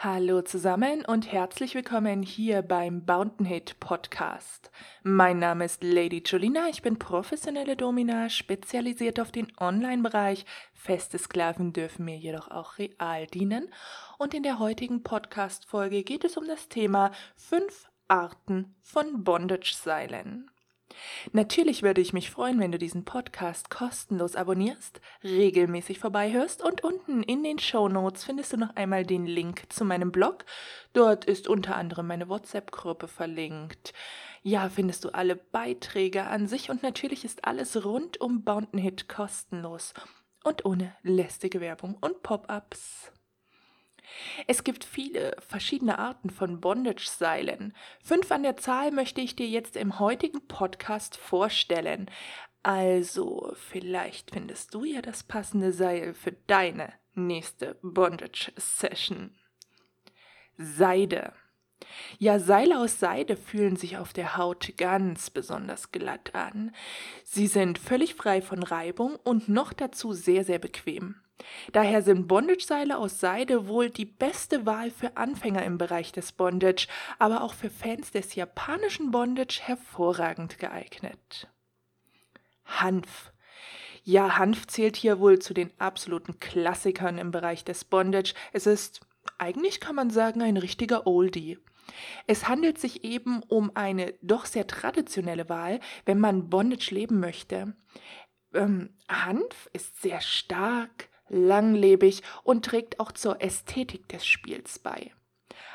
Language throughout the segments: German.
Hallo zusammen und herzlich willkommen hier beim Bountain Hit Podcast. Mein Name ist Lady Julina, ich bin professionelle Domina, spezialisiert auf den Online-Bereich. Feste Sklaven dürfen mir jedoch auch real dienen. Und in der heutigen Podcast-Folge geht es um das Thema fünf Arten von Bondage-Seilen. Natürlich würde ich mich freuen, wenn du diesen Podcast kostenlos abonnierst, regelmäßig vorbeihörst und unten in den Show Notes findest du noch einmal den Link zu meinem Blog. Dort ist unter anderem meine WhatsApp-Gruppe verlinkt. Ja, findest du alle Beiträge an sich und natürlich ist alles rund um Bountain Hit kostenlos und ohne lästige Werbung und Pop-ups. Es gibt viele verschiedene Arten von Bondage-Seilen. Fünf an der Zahl möchte ich dir jetzt im heutigen Podcast vorstellen. Also, vielleicht findest du ja das passende Seil für deine nächste Bondage-Session. Seide. Ja, Seile aus Seide fühlen sich auf der Haut ganz besonders glatt an. Sie sind völlig frei von Reibung und noch dazu sehr, sehr bequem. Daher sind Bondage-Seile aus Seide wohl die beste Wahl für Anfänger im Bereich des Bondage, aber auch für Fans des japanischen Bondage hervorragend geeignet. Hanf. Ja, Hanf zählt hier wohl zu den absoluten Klassikern im Bereich des Bondage. Es ist, eigentlich kann man sagen, ein richtiger Oldie. Es handelt sich eben um eine doch sehr traditionelle Wahl, wenn man Bondage leben möchte. Ähm, Hanf ist sehr stark, langlebig und trägt auch zur Ästhetik des Spiels bei.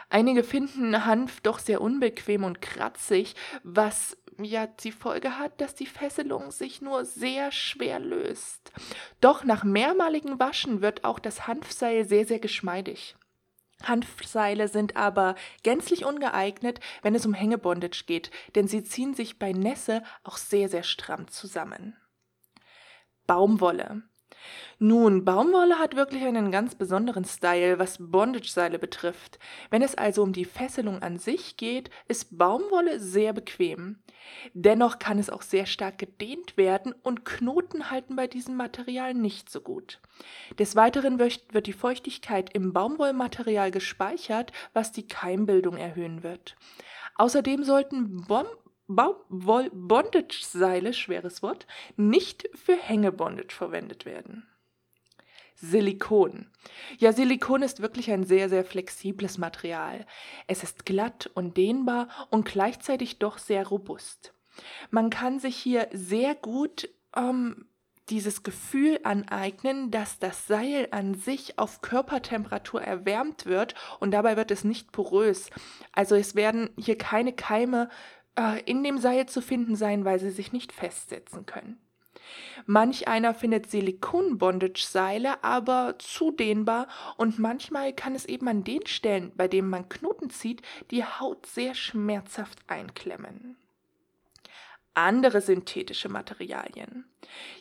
Einige finden Hanf doch sehr unbequem und kratzig, was ja die Folge hat, dass die Fesselung sich nur sehr schwer löst. Doch nach mehrmaligen Waschen wird auch das Hanfseil sehr, sehr geschmeidig. Hanfseile sind aber gänzlich ungeeignet, wenn es um Hängebondage geht, denn sie ziehen sich bei Nässe auch sehr, sehr stramm zusammen. Baumwolle. Nun, Baumwolle hat wirklich einen ganz besonderen Style, was Bondage-Seile betrifft. Wenn es also um die Fesselung an sich geht, ist Baumwolle sehr bequem. Dennoch kann es auch sehr stark gedehnt werden und Knoten halten bei diesem Material nicht so gut. Des Weiteren wird die Feuchtigkeit im Baumwollmaterial gespeichert, was die Keimbildung erhöhen wird. Außerdem sollten Bom Baumwoll-Bondage-Seile, schweres Wort, nicht für Hängebondage verwendet werden. Silikon. Ja, Silikon ist wirklich ein sehr, sehr flexibles Material. Es ist glatt und dehnbar und gleichzeitig doch sehr robust. Man kann sich hier sehr gut ähm, dieses Gefühl aneignen, dass das Seil an sich auf Körpertemperatur erwärmt wird und dabei wird es nicht porös. Also es werden hier keine Keime äh, in dem Seil zu finden sein, weil sie sich nicht festsetzen können. Manch einer findet Silikon-Bondage-Seile aber zu dehnbar und manchmal kann es eben an den Stellen, bei denen man Knoten zieht, die Haut sehr schmerzhaft einklemmen andere synthetische Materialien.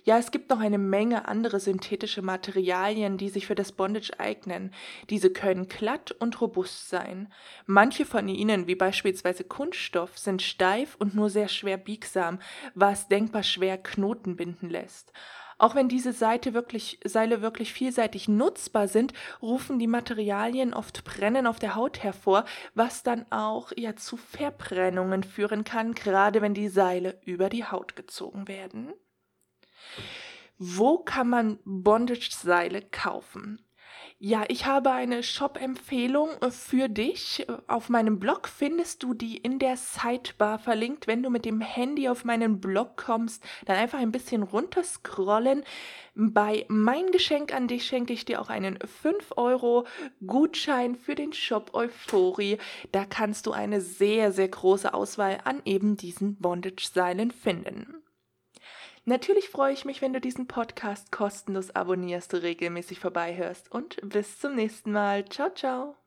Ja, es gibt noch eine Menge andere synthetische Materialien, die sich für das Bondage eignen. Diese können glatt und robust sein. Manche von ihnen, wie beispielsweise Kunststoff, sind steif und nur sehr schwer biegsam, was denkbar schwer Knoten binden lässt. Auch wenn diese Seite wirklich, Seile wirklich vielseitig nutzbar sind, rufen die Materialien oft Brennen auf der Haut hervor, was dann auch ja zu Verbrennungen führen kann, gerade wenn die Seile über die Haut gezogen werden. Wo kann man Bondage-Seile kaufen? Ja, ich habe eine Shop-Empfehlung äh, für dich. Auf meinem Blog findest du die in der Sidebar verlinkt. Wenn du mit dem Handy auf meinen Blog kommst, dann einfach ein bisschen runterscrollen. Bei Mein Geschenk an dich schenke ich dir auch einen 5 Euro Gutschein für den Shop Euphorie. Da kannst du eine sehr, sehr große Auswahl an eben diesen Bondage-Seilen finden. Natürlich freue ich mich, wenn du diesen Podcast kostenlos abonnierst, regelmäßig vorbeihörst und bis zum nächsten Mal. Ciao, ciao.